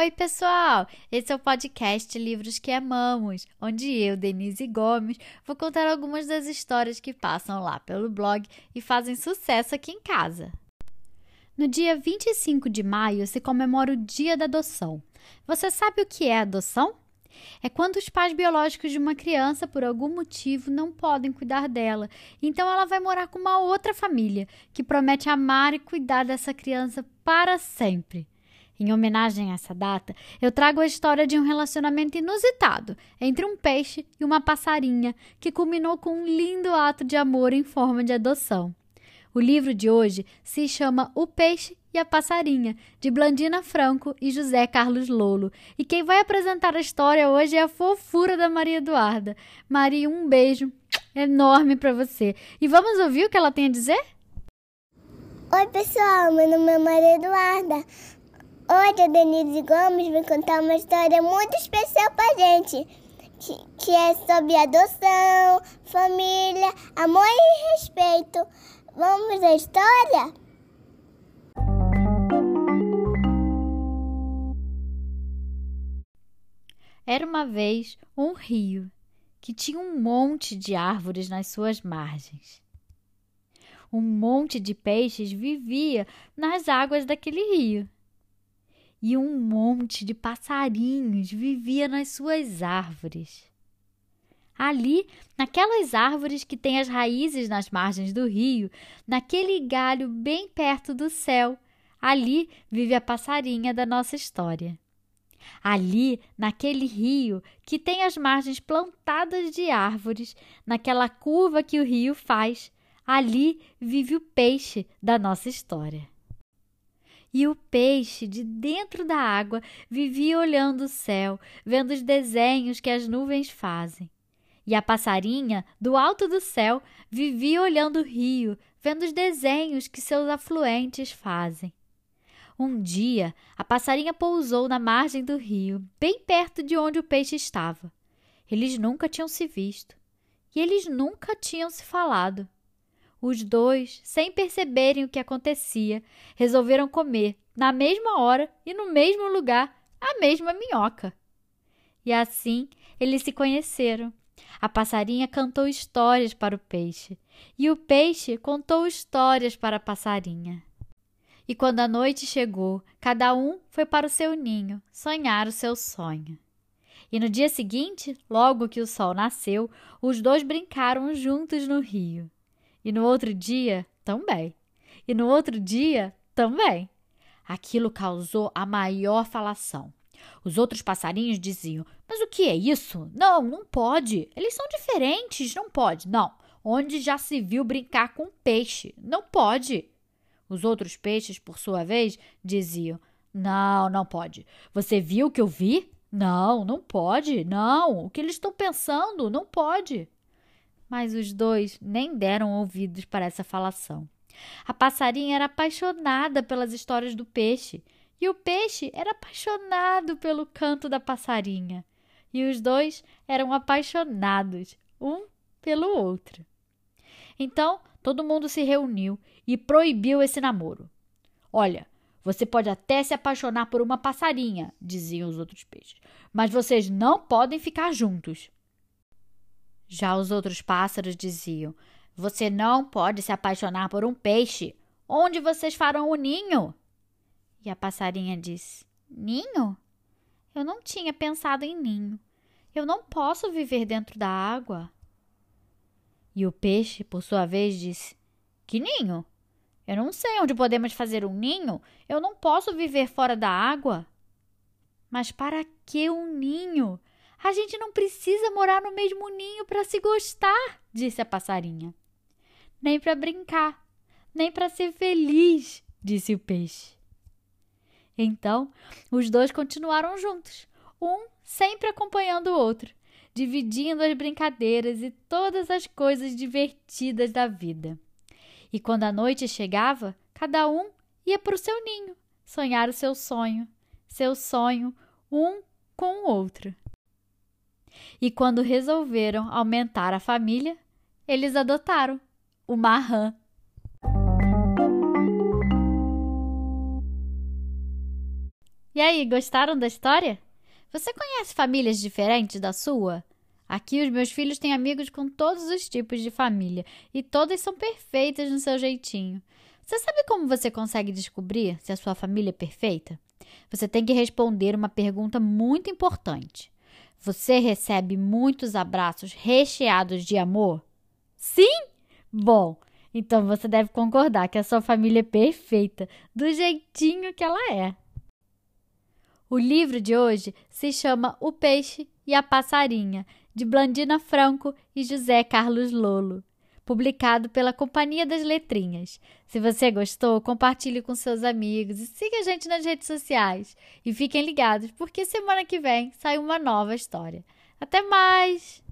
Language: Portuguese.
Oi, pessoal! Esse é o podcast Livros que Amamos, onde eu, Denise Gomes, vou contar algumas das histórias que passam lá pelo blog e fazem sucesso aqui em casa. No dia 25 de maio se comemora o Dia da Adoção. Você sabe o que é adoção? É quando os pais biológicos de uma criança, por algum motivo, não podem cuidar dela. Então ela vai morar com uma outra família que promete amar e cuidar dessa criança para sempre. Em homenagem a essa data, eu trago a história de um relacionamento inusitado entre um peixe e uma passarinha que culminou com um lindo ato de amor em forma de adoção. O livro de hoje se chama O Peixe e a Passarinha, de Blandina Franco e José Carlos Lolo. E quem vai apresentar a história hoje é a fofura da Maria Eduarda. Maria, um beijo enorme para você. E vamos ouvir o que ela tem a dizer? Oi, pessoal, meu nome é Maria Eduarda. Hoje a Denise Gomes vai contar uma história muito especial pra gente, que, que é sobre adoção, família, amor e respeito. Vamos à história? Era uma vez um rio que tinha um monte de árvores nas suas margens. Um monte de peixes vivia nas águas daquele rio e um monte de passarinhos vivia nas suas árvores. Ali, naquelas árvores que têm as raízes nas margens do rio, naquele galho bem perto do céu, ali vive a passarinha da nossa história. Ali, naquele rio que tem as margens plantadas de árvores, naquela curva que o rio faz, ali vive o peixe da nossa história. E o peixe, de dentro da água, vivia olhando o céu, vendo os desenhos que as nuvens fazem. E a passarinha, do alto do céu, vivia olhando o rio, vendo os desenhos que seus afluentes fazem. Um dia, a passarinha pousou na margem do rio, bem perto de onde o peixe estava. Eles nunca tinham se visto. E eles nunca tinham se falado. Os dois, sem perceberem o que acontecia, resolveram comer, na mesma hora e no mesmo lugar, a mesma minhoca. E assim eles se conheceram. A passarinha cantou histórias para o peixe, e o peixe contou histórias para a passarinha. E quando a noite chegou, cada um foi para o seu ninho sonhar o seu sonho. E no dia seguinte, logo que o sol nasceu, os dois brincaram juntos no rio. E no outro dia, também. E no outro dia, também. Aquilo causou a maior falação. Os outros passarinhos diziam: Mas o que é isso? Não, não pode. Eles são diferentes, não pode. Não. Onde já se viu brincar com peixe? Não pode. Os outros peixes, por sua vez, diziam: Não, não pode. Você viu o que eu vi? Não, não pode. Não. O que eles estão pensando? Não pode mas os dois nem deram ouvidos para essa falação. A passarinha era apaixonada pelas histórias do peixe, e o peixe era apaixonado pelo canto da passarinha. E os dois eram apaixonados, um pelo outro. Então, todo mundo se reuniu e proibiu esse namoro. Olha, você pode até se apaixonar por uma passarinha, diziam os outros peixes, mas vocês não podem ficar juntos. Já os outros pássaros diziam: Você não pode se apaixonar por um peixe. Onde vocês farão o ninho? E a passarinha disse: Ninho? Eu não tinha pensado em ninho. Eu não posso viver dentro da água. E o peixe, por sua vez, disse: Que ninho? Eu não sei onde podemos fazer um ninho. Eu não posso viver fora da água. Mas para que um ninho? A gente não precisa morar no mesmo ninho para se gostar, disse a passarinha. Nem para brincar, nem para ser feliz, disse o peixe. Então, os dois continuaram juntos, um sempre acompanhando o outro, dividindo as brincadeiras e todas as coisas divertidas da vida. E quando a noite chegava, cada um ia para o seu ninho, sonhar o seu sonho, seu sonho, um com o outro. E quando resolveram aumentar a família, eles adotaram o marrã. E E aí, gostaram da história? Você conhece famílias diferentes da sua? Aqui os meus filhos têm amigos com todos os tipos de família e todas são perfeitas no seu jeitinho. Você sabe como você consegue descobrir se a sua família é perfeita? Você tem que responder uma pergunta muito importante. Você recebe muitos abraços recheados de amor? Sim? Bom, então você deve concordar que a sua família é perfeita, do jeitinho que ela é. O livro de hoje se chama O Peixe e a Passarinha, de Blandina Franco e José Carlos Lolo, publicado pela Companhia das Letrinhas. Se você gostou, compartilhe com seus amigos e siga a gente nas redes sociais. E fiquem ligados, porque semana que vem sai uma nova história. Até mais!